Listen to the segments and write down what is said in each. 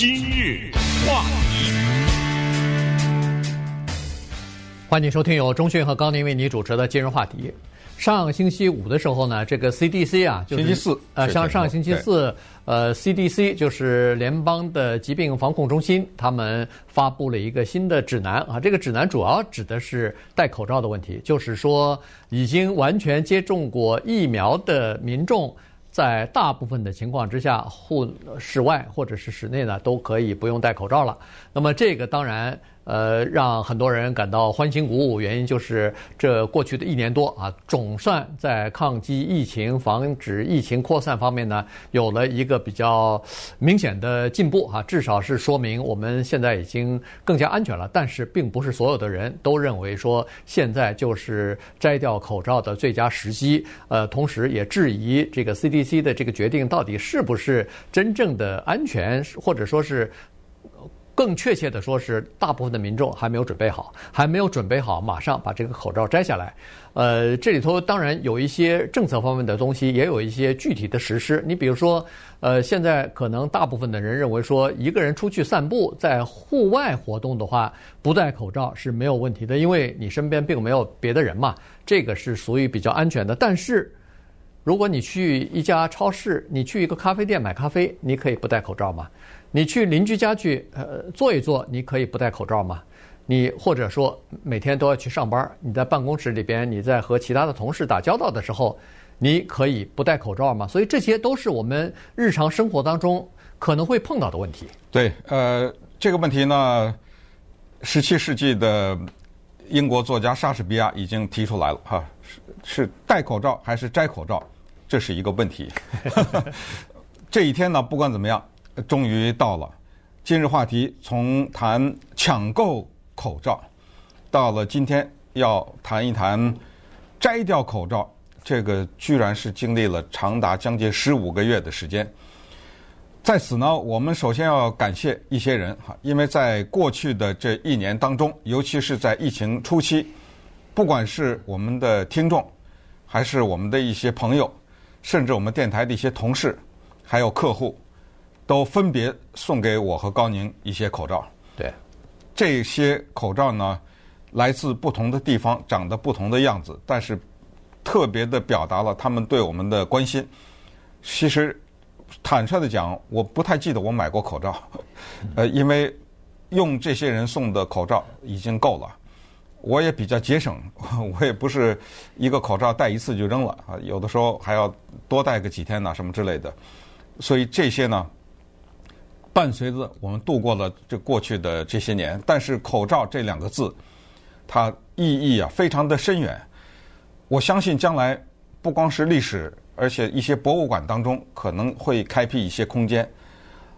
今日话题，欢迎收听由钟讯和高宁为你主持的今日话题。上星期五的时候呢，这个 CDC 啊，就是星期四，呃，上上星期四，呃，CDC 就是联邦的疾病防控中心，他们发布了一个新的指南啊。这个指南主要指的是戴口罩的问题，就是说已经完全接种过疫苗的民众，在大部分的情况之下，户室外或者是室内呢，都可以不用戴口罩了。那么这个当然。呃，让很多人感到欢欣鼓舞，原因就是这过去的一年多啊，总算在抗击疫情、防止疫情扩散方面呢，有了一个比较明显的进步啊，至少是说明我们现在已经更加安全了。但是，并不是所有的人都认为说现在就是摘掉口罩的最佳时机。呃，同时也质疑这个 CDC 的这个决定到底是不是真正的安全，或者说是。更确切的说，是大部分的民众还没有准备好，还没有准备好马上把这个口罩摘下来。呃，这里头当然有一些政策方面的东西，也有一些具体的实施。你比如说，呃，现在可能大部分的人认为说，一个人出去散步，在户外活动的话，不戴口罩是没有问题的，因为你身边并没有别的人嘛，这个是属于比较安全的。但是，如果你去一家超市，你去一个咖啡店买咖啡，你可以不戴口罩吗？你去邻居家去，呃，坐一坐，你可以不戴口罩吗？你或者说每天都要去上班，你在办公室里边，你在和其他的同事打交道的时候，你可以不戴口罩吗？所以这些都是我们日常生活当中可能会碰到的问题。对，呃，这个问题呢，十七世纪的英国作家莎士比亚已经提出来了，哈，是是戴口罩还是摘口罩，这是一个问题。这一天呢，不管怎么样。终于到了，今日话题从谈抢购口罩，到了今天要谈一谈摘掉口罩，这个居然是经历了长达将近十五个月的时间。在此呢，我们首先要感谢一些人哈，因为在过去的这一年当中，尤其是在疫情初期，不管是我们的听众，还是我们的一些朋友，甚至我们电台的一些同事，还有客户。都分别送给我和高宁一些口罩。对，这些口罩呢，来自不同的地方，长得不同的样子，但是特别的表达了他们对我们的关心。其实，坦率的讲，我不太记得我买过口罩，呃，因为用这些人送的口罩已经够了。我也比较节省，我也不是一个口罩戴一次就扔了啊，有的时候还要多戴个几天呢，什么之类的。所以这些呢。伴随着我们度过了这过去的这些年，但是“口罩”这两个字，它意义啊非常的深远。我相信将来不光是历史，而且一些博物馆当中可能会开辟一些空间，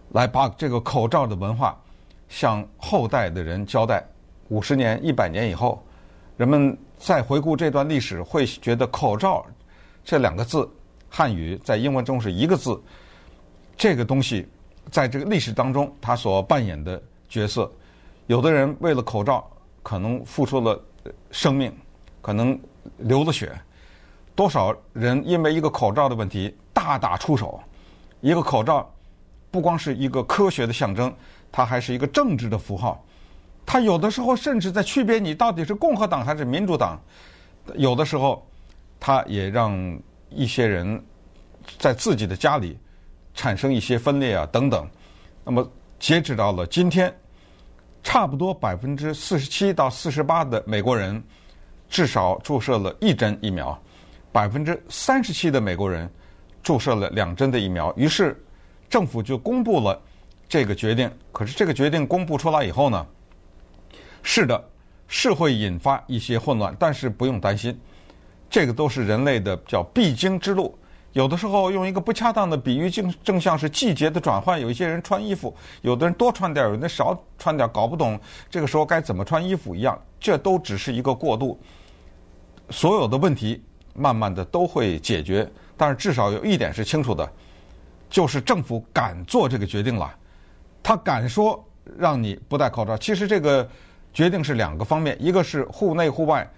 来把这个口罩的文化向后代的人交代。五十年、一百年以后，人们再回顾这段历史，会觉得“口罩”这两个字，汉语在英文中是一个字，这个东西。在这个历史当中，他所扮演的角色，有的人为了口罩可能付出了生命，可能流了血，多少人因为一个口罩的问题大打出手。一个口罩不光是一个科学的象征，它还是一个政治的符号。它有的时候甚至在区别你到底是共和党还是民主党。有的时候，它也让一些人在自己的家里。产生一些分裂啊等等，那么截止到了今天，差不多百分之四十七到四十八的美国人至少注射了一针疫苗，百分之三十七的美国人注射了两针的疫苗。于是政府就公布了这个决定。可是这个决定公布出来以后呢，是的，是会引发一些混乱，但是不用担心，这个都是人类的叫必经之路。有的时候用一个不恰当的比喻，正正像是季节的转换。有一些人穿衣服，有的人多穿点，有的人少穿点，搞不懂这个时候该怎么穿衣服一样。这都只是一个过渡，所有的问题慢慢的都会解决。但是至少有一点是清楚的，就是政府敢做这个决定了，他敢说让你不戴口罩。其实这个决定是两个方面，一个是户内户外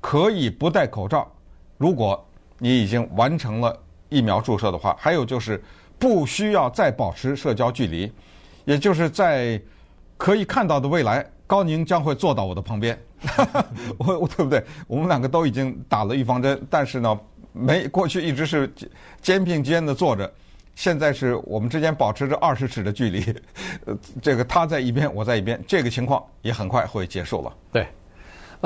可以不戴口罩，如果你已经完成了。疫苗注射的话，还有就是不需要再保持社交距离，也就是在可以看到的未来，高宁将会坐到我的旁边。我我对不对？我们两个都已经打了预防针，但是呢，没过去一直是肩并肩的坐着，现在是我们之间保持着二十尺的距离。呃，这个他在一边，我在一边，这个情况也很快会结束了。对。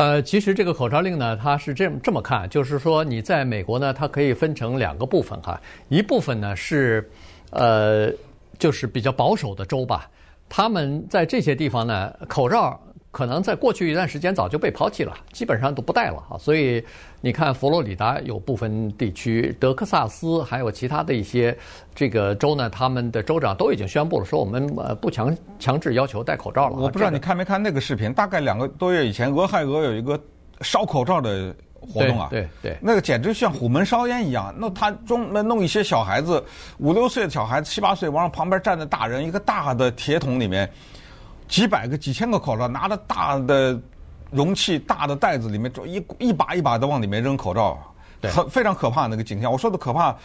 呃，其实这个口罩令呢，它是这么这么看，就是说你在美国呢，它可以分成两个部分哈，一部分呢是，呃，就是比较保守的州吧，他们在这些地方呢，口罩。可能在过去一段时间早就被抛弃了，基本上都不戴了啊。所以你看，佛罗里达有部分地区，德克萨斯还有其他的一些这个州呢，他们的州长都已经宣布了，说我们呃不强强制要求戴口罩了。我不知道你看没看那个视频，大概两个多月以前，俄亥俄有一个烧口罩的活动啊，对对，那个简直像虎门烧烟一样。那他专门弄一些小孩子，五六岁的小孩子，七八岁，往旁边站着大人，一个大的铁桶里面。几百个、几千个口罩，拿着大的容器、大的袋子，里面一一把一把的往里面扔口罩，很非常可怕那个景象。我说的可怕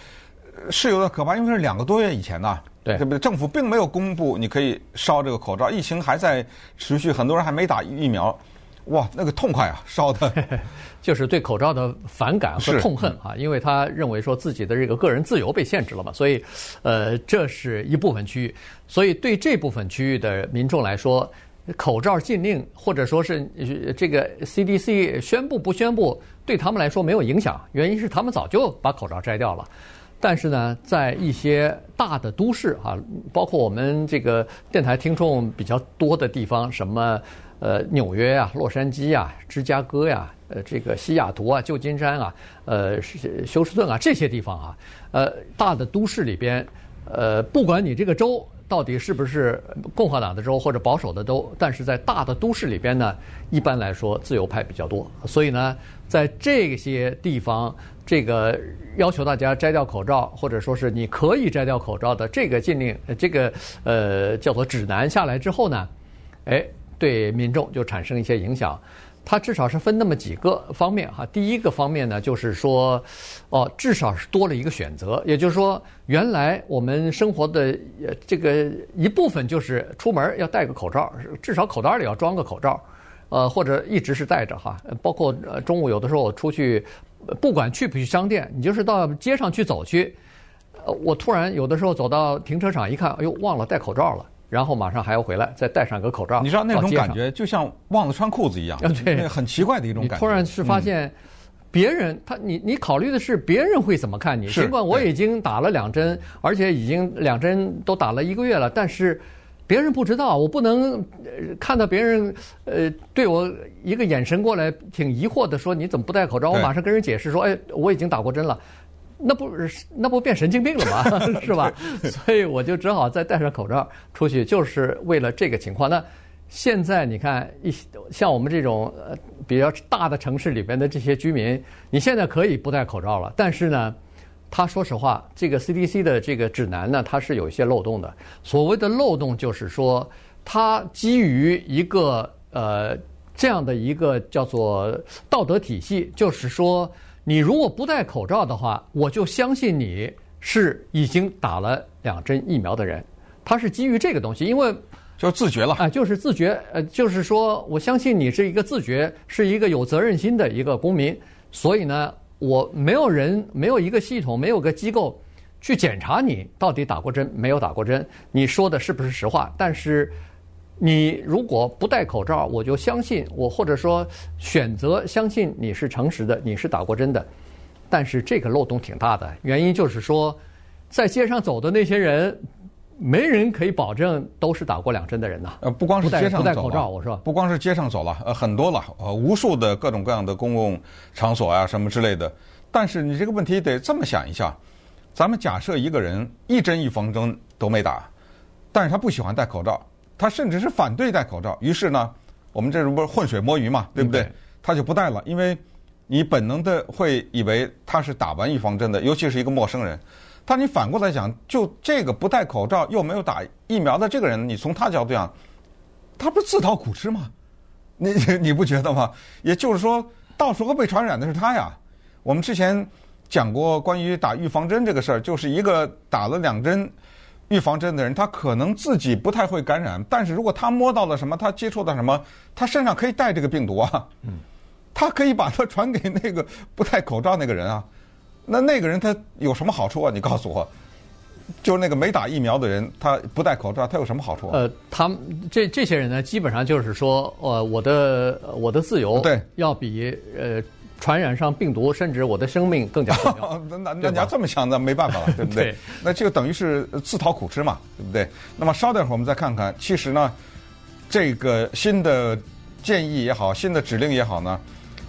是有点可怕，因为是两个多月以前呐，对不对？政府并没有公布你可以烧这个口罩，疫情还在持续，很多人还没打疫苗。哇，那个痛快啊，烧的，就是对口罩的反感和痛恨啊，因为他认为说自己的这个个人自由被限制了嘛，所以，呃，这是一部分区域，所以对这部分区域的民众来说，口罩禁令或者说是这个 CDC 宣布不宣布，对他们来说没有影响，原因是他们早就把口罩摘掉了。但是呢，在一些大的都市啊，包括我们这个电台听众比较多的地方，什么。呃，纽约、啊、洛杉矶、啊、芝加哥呀、呃，这个西雅图啊、旧金山啊、呃，休斯顿啊这些地方啊，呃，大的都市里边，呃，不管你这个州到底是不是共和党的州或者保守的州，但是在大的都市里边呢，一般来说自由派比较多，所以呢，在这些地方，这个要求大家摘掉口罩，或者说是你可以摘掉口罩的这个禁令，这个呃叫做指南下来之后呢，哎。对民众就产生一些影响，它至少是分那么几个方面哈。第一个方面呢，就是说，哦，至少是多了一个选择，也就是说，原来我们生活的这个一部分就是出门要戴个口罩，至少口袋里要装个口罩，呃，或者一直是戴着哈。包括中午有的时候我出去，不管去不去商店，你就是到街上去走去，呃，我突然有的时候走到停车场一看，哎呦，忘了戴口罩了。然后马上还要回来，再戴上个口罩。你知道那种感觉，就像忘了穿裤子一样，对，很奇怪的一种感觉。突然是发现，别人他你你考虑的是别人会怎么看你。尽管我已经打了两针，而且已经两针都打了一个月了，但是别人不知道，我不能看到别人呃对我一个眼神过来，挺疑惑的说，你怎么不戴口罩？我马上跟人解释说，哎，我已经打过针了。那不是那不变神经病了吗？是吧？所以我就只好再戴上口罩出去，就是为了这个情况。那现在你看，一像我们这种呃比较大的城市里边的这些居民，你现在可以不戴口罩了。但是呢，他说实话，这个 CDC 的这个指南呢，它是有一些漏洞的。所谓的漏洞就是说，它基于一个呃这样的一个叫做道德体系，就是说。你如果不戴口罩的话，我就相信你是已经打了两针疫苗的人。它是基于这个东西，因为就自觉了啊，就是自觉，呃，就是说我相信你是一个自觉，是一个有责任心的一个公民。所以呢，我没有人，没有一个系统，没有个机构去检查你到底打过针没有打过针，你说的是不是实话？但是。你如果不戴口罩，我就相信我，或者说选择相信你是诚实的，你是打过针的。但是这个漏洞挺大的，原因就是说，在街上走的那些人，没人可以保证都是打过两针的人呐。呃，不光是街上走，不戴口罩，我说，不光是街上走了，呃，很多了，呃，无数的各种各样的公共场所啊，什么之类的。但是你这个问题得这么想一下，咱们假设一个人一针预防针都没打，但是他不喜欢戴口罩。他甚至是反对戴口罩，于是呢，我们这不是浑水摸鱼嘛，对不对？他就不戴了，因为你本能的会以为他是打完预防针的，尤其是一个陌生人。但你反过来讲，就这个不戴口罩又没有打疫苗的这个人，你从他角度讲，他不是自讨苦吃吗？你你不觉得吗？也就是说，到时候被传染的是他呀。我们之前讲过关于打预防针这个事儿，就是一个打了两针。预防针的人，他可能自己不太会感染，但是如果他摸到了什么，他接触到什么，他身上可以带这个病毒啊。嗯，他可以把它传给那个不戴口罩那个人啊。那那个人他有什么好处啊？你告诉我，就是那个没打疫苗的人，他不戴口罩，他有什么好处啊？呃，他们这这些人呢，基本上就是说，呃，我的我的自由对要比呃。传染上病毒，甚至我的生命更加重要。那那那你要这么想，那没办法了，对不对？对那这个等于是自讨苦吃嘛，对不对？那么稍等会儿我们再看看，其实呢，这个新的建议也好，新的指令也好呢，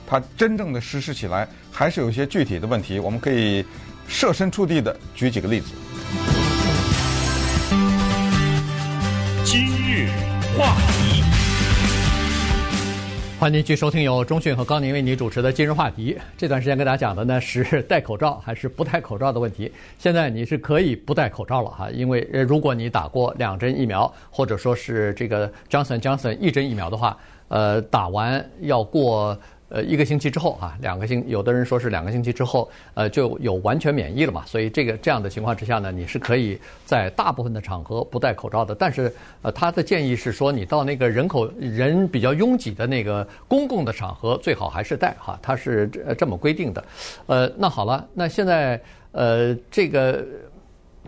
它真正的实施起来还是有一些具体的问题。我们可以设身处地的举几个例子。今日话题。欢迎继续收听由中讯和高宁为你主持的今日话题。这段时间跟大家讲的呢是戴口罩还是不戴口罩的问题。现在你是可以不戴口罩了哈，因为如果你打过两针疫苗，或者说是这个 Johnson Johnson 一针疫苗的话，呃，打完要过。呃，一个星期之后啊，两个星，有的人说是两个星期之后，呃，就有完全免疫了嘛。所以这个这样的情况之下呢，你是可以在大部分的场合不戴口罩的。但是，呃，他的建议是说，你到那个人口人比较拥挤的那个公共的场合，最好还是戴哈，他是这么规定的。呃，那好了，那现在呃，这个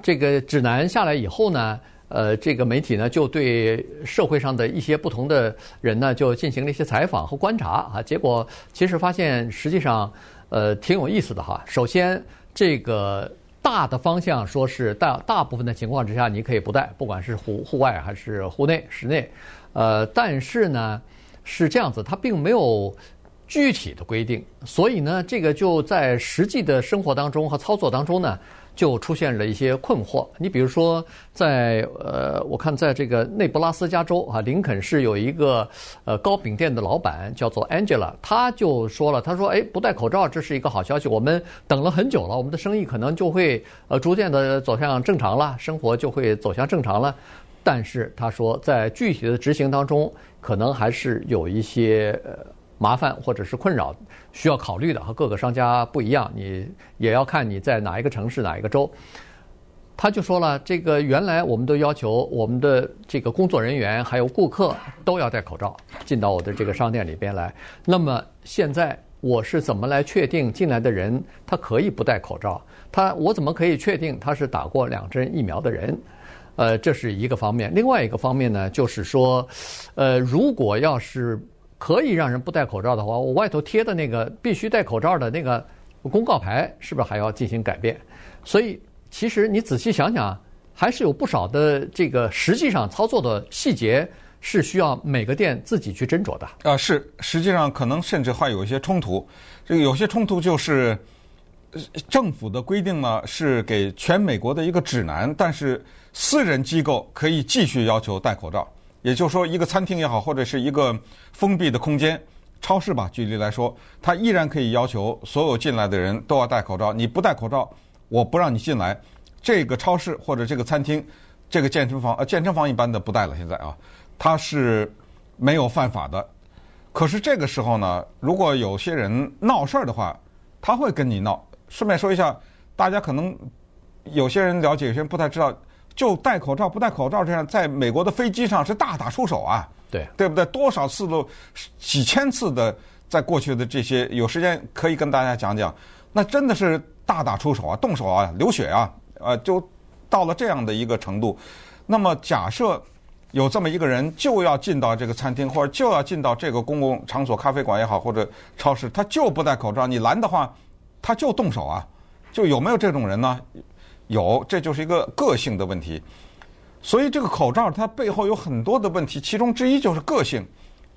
这个指南下来以后呢？呃，这个媒体呢，就对社会上的一些不同的人呢，就进行了一些采访和观察啊。结果其实发现，实际上，呃，挺有意思的哈。首先，这个大的方向说是大大部分的情况之下，你可以不戴，不管是户户外还是户内室内。呃，但是呢，是这样子，它并没有具体的规定，所以呢，这个就在实际的生活当中和操作当中呢。就出现了一些困惑。你比如说在，呃，我看在这个内布拉斯加州啊，林肯市有一个呃糕饼店的老板叫做 Angela，他就说了，他说：“哎，不戴口罩这是一个好消息，我们等了很久了，我们的生意可能就会呃逐渐的走向正常了，生活就会走向正常了。”但是他说，在具体的执行当中，可能还是有一些呃。麻烦或者是困扰需要考虑的，和各个商家不一样，你也要看你在哪一个城市、哪一个州。他就说了，这个原来我们都要求我们的这个工作人员还有顾客都要戴口罩进到我的这个商店里边来。那么现在我是怎么来确定进来的人他可以不戴口罩？他我怎么可以确定他是打过两针疫苗的人？呃，这是一个方面。另外一个方面呢，就是说，呃，如果要是可以让人不戴口罩的话，我外头贴的那个必须戴口罩的那个公告牌，是不是还要进行改变？所以，其实你仔细想想，还是有不少的这个实际上操作的细节是需要每个店自己去斟酌的。啊，是，实际上可能甚至还有一些冲突。这个有些冲突就是政府的规定呢是给全美国的一个指南，但是私人机构可以继续要求戴口罩。也就是说，一个餐厅也好，或者是一个封闭的空间，超市吧，举例来说，它依然可以要求所有进来的人都要戴口罩。你不戴口罩，我不让你进来。这个超市或者这个餐厅，这个健身房，呃，健身房一般的不戴了。现在啊，它是没有犯法的。可是这个时候呢，如果有些人闹事儿的话，他会跟你闹。顺便说一下，大家可能有些人了解，有些人不太知道。就戴口罩不戴口罩这样，在美国的飞机上是大打出手啊，对，对不对？多少次都几千次的，在过去的这些，有时间可以跟大家讲讲，那真的是大打出手啊，动手啊，流血啊，呃，就到了这样的一个程度。那么假设有这么一个人就要进到这个餐厅，或者就要进到这个公共场所，咖啡馆也好，或者超市，他就不戴口罩，你拦的话，他就动手啊，就有没有这种人呢？有，这就是一个个性的问题，所以这个口罩它背后有很多的问题，其中之一就是个性。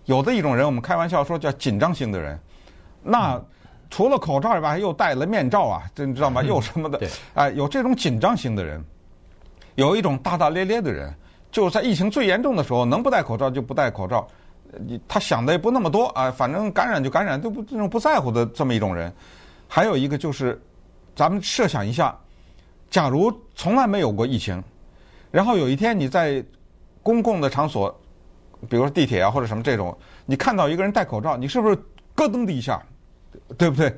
有的一种人，我们开玩笑说叫紧张型的人，那除了口罩以外，又戴了面罩啊，这你知道吗？又什么的？哎，有这种紧张型的人，有一种大大咧咧的人，就是在疫情最严重的时候，能不戴口罩就不戴口罩，你他想的也不那么多啊，反正感染就感染，都不这种不在乎的这么一种人。还有一个就是，咱们设想一下。假如从来没有过疫情，然后有一天你在公共的场所，比如说地铁啊或者什么这种，你看到一个人戴口罩，你是不是咯噔的一下，对不对？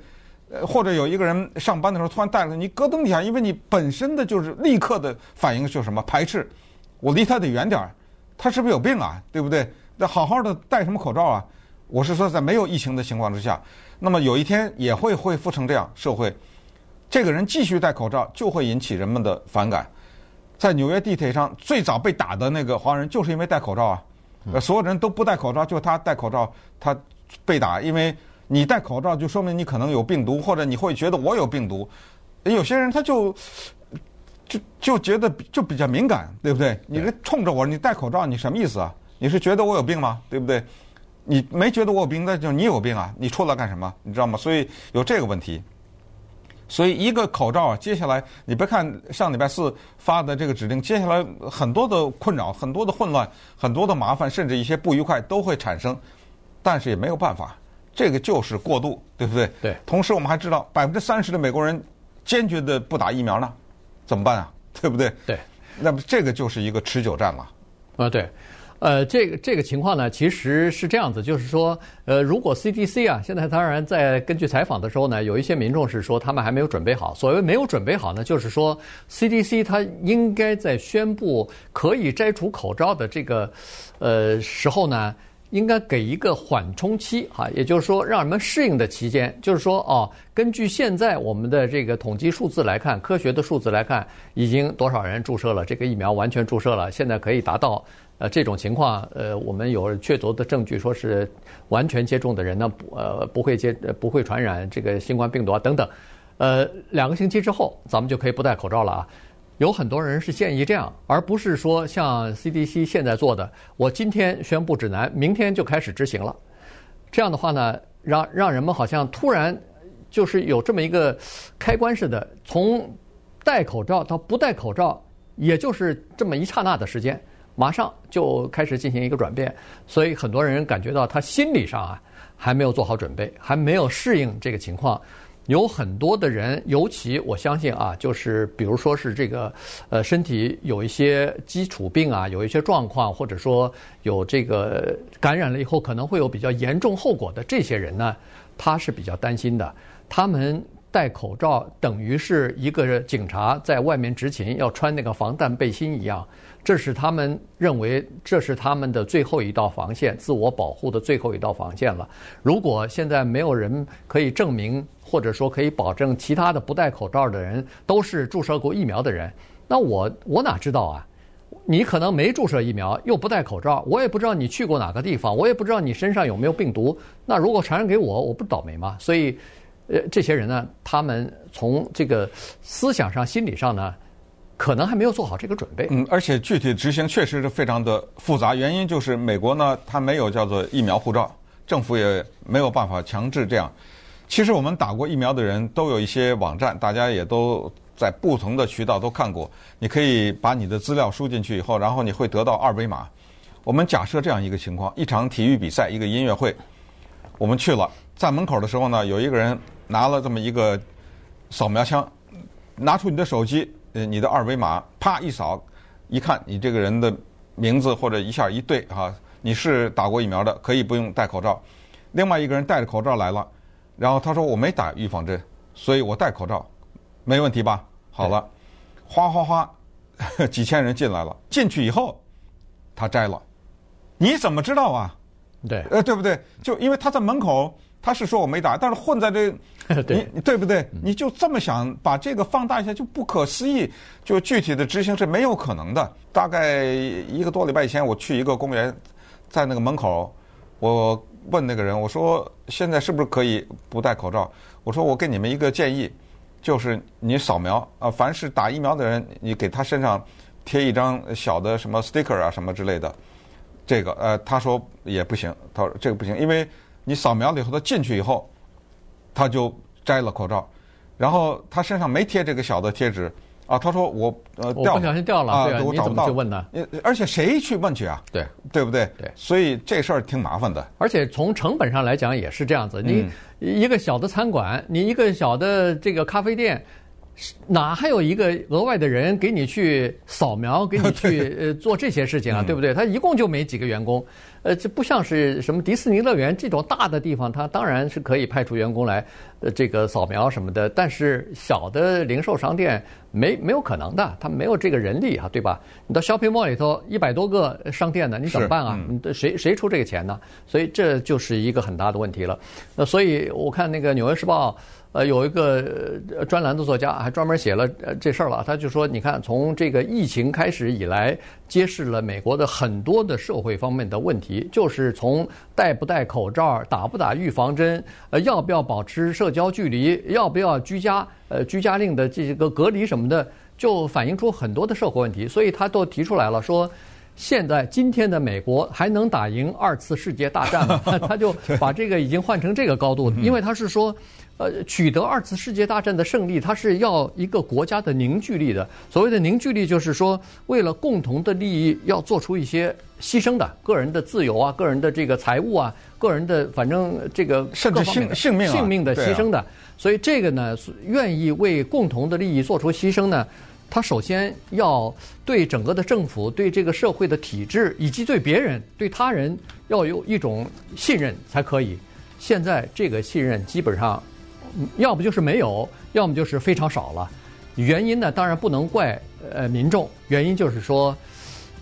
呃，或者有一个人上班的时候突然戴了，你咯噔一下，因为你本身的就是立刻的反应就是什么排斥，我离他得远点儿，他是不是有病啊？对不对？那好好的戴什么口罩啊？我是说，在没有疫情的情况之下，那么有一天也会恢复成这样，社会这个人继续戴口罩，就会引起人们的反感。在纽约地铁上最早被打的那个华人，就是因为戴口罩啊。呃，所有人都不戴口罩，就他戴口罩，他被打。因为你戴口罩，就说明你可能有病毒，或者你会觉得我有病毒。有些人他就就就觉得就比较敏感，对不对？你这冲着我，你戴口罩，你什么意思啊？你是觉得我有病吗？对不对？你没觉得我有病，那就你有病啊！你出来干什么？你知道吗？所以有这个问题。所以一个口罩啊，接下来你别看上礼拜四发的这个指令，接下来很多的困扰、很多的混乱、很多的麻烦，甚至一些不愉快都会产生。但是也没有办法，这个就是过渡，对不对？对。同时我们还知道，百分之三十的美国人坚决的不打疫苗呢，怎么办啊？对不对？对。那么这个就是一个持久战了。啊，对。呃，这个这个情况呢，其实是这样子，就是说，呃，如果 CDC 啊，现在当然在根据采访的时候呢，有一些民众是说他们还没有准备好。所谓没有准备好呢，就是说 CDC 它应该在宣布可以摘除口罩的这个呃时候呢，应该给一个缓冲期哈，也就是说让人们适应的期间。就是说哦，根据现在我们的这个统计数字来看，科学的数字来看，已经多少人注射了这个疫苗，完全注射了，现在可以达到。呃，这种情况，呃，我们有确凿的证据，说是完全接种的人呢，不呃不会接不会传染这个新冠病毒啊等等。呃，两个星期之后，咱们就可以不戴口罩了啊。有很多人是建议这样，而不是说像 CDC 现在做的，我今天宣布指南，明天就开始执行了。这样的话呢，让让人们好像突然就是有这么一个开关似的，从戴口罩到不戴口罩，也就是这么一刹那的时间。马上就开始进行一个转变，所以很多人感觉到他心理上啊还没有做好准备，还没有适应这个情况。有很多的人，尤其我相信啊，就是比如说是这个呃身体有一些基础病啊，有一些状况，或者说有这个感染了以后可能会有比较严重后果的这些人呢，他是比较担心的。他们戴口罩等于是一个警察在外面执勤要穿那个防弹背心一样。这是他们认为，这是他们的最后一道防线，自我保护的最后一道防线了。如果现在没有人可以证明，或者说可以保证其他的不戴口罩的人都是注射过疫苗的人，那我我哪知道啊？你可能没注射疫苗，又不戴口罩，我也不知道你去过哪个地方，我也不知道你身上有没有病毒。那如果传染给我，我不倒霉吗？所以，呃，这些人呢，他们从这个思想上、心理上呢。可能还没有做好这个准备。嗯，而且具体执行确实是非常的复杂。原因就是美国呢，它没有叫做疫苗护照，政府也没有办法强制这样。其实我们打过疫苗的人都有一些网站，大家也都在不同的渠道都看过。你可以把你的资料输进去以后，然后你会得到二维码。我们假设这样一个情况：一场体育比赛，一个音乐会，我们去了，在门口的时候呢，有一个人拿了这么一个扫描枪，拿出你的手机。呃，你的二维码啪一扫，一看你这个人的名字或者一下一对哈，你是打过疫苗的，可以不用戴口罩。另外一个人戴着口罩来了，然后他说我没打预防针，所以我戴口罩，没问题吧？好了，哗哗哗，几千人进来了，进去以后他摘了，你怎么知道啊？对，呃，对不对？就因为他在门口。他是说我没打，但是混在这，对你对不对？你就这么想把这个放大一下，就不可思议。就具体的执行是没有可能的。大概一个多礼拜以前，我去一个公园，在那个门口，我问那个人，我说现在是不是可以不戴口罩？我说我给你们一个建议，就是你扫描啊，凡是打疫苗的人，你给他身上贴一张小的什么 sticker 啊什么之类的。这个呃，他说也不行，他说这个不行，因为。你扫描了以后，他进去以后，他就摘了口罩，然后他身上没贴这个小的贴纸啊。他说我呃掉，我不小心掉了啊，我找不到。你怎么去问呢？而且谁去问去啊？对，对不对？对，所以这事儿挺麻烦的。而且从成本上来讲也是这样子。你一个小的餐馆，你一个小的这个咖啡店，哪还有一个额外的人给你去扫描，给你去 呃做这些事情啊，对不对？他一共就没几个员工，呃，这不像是什么迪士尼乐园这种大的地方，他当然是可以派出员工来，呃，这个扫描什么的。但是小的零售商店没没有可能的，他没有这个人力啊，对吧？你到 shopping mall 里头一百多个商店呢，你怎么办啊？嗯、谁谁出这个钱呢？所以这就是一个很大的问题了。那所以我看那个《纽约时报》。呃，有一个专栏的作家还专门写了呃这事儿了。他就说，你看，从这个疫情开始以来，揭示了美国的很多的社会方面的问题，就是从戴不戴口罩、打不打预防针、呃要不要保持社交距离、要不要居家、呃居家令的这些个隔离什么的，就反映出很多的社会问题。所以他都提出来了，说现在今天的美国还能打赢二次世界大战吗？他就把这个已经换成这个高度，因为他是说。呃，取得二次世界大战的胜利，它是要一个国家的凝聚力的。所谓的凝聚力，就是说，为了共同的利益，要做出一些牺牲的，个人的自由啊，个人的这个财物啊，个人的反正这个甚至性性命性命的牺牲的。啊、所以这个呢，愿意为共同的利益做出牺牲呢，他首先要对整个的政府、对这个社会的体制以及对别人、对他人要有一种信任才可以。现在这个信任基本上。要不就是没有，要么就是非常少了。原因呢，当然不能怪呃民众，原因就是说，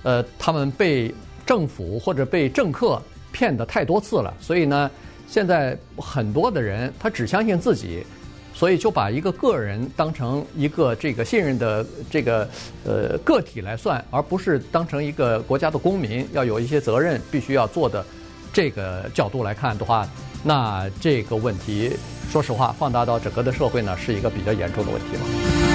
呃，他们被政府或者被政客骗得太多次了，所以呢，现在很多的人他只相信自己，所以就把一个个人当成一个这个信任的这个呃个体来算，而不是当成一个国家的公民，要有一些责任必须要做的这个角度来看的话，那这个问题。说实话，放大到整个的社会呢，是一个比较严重的问题了。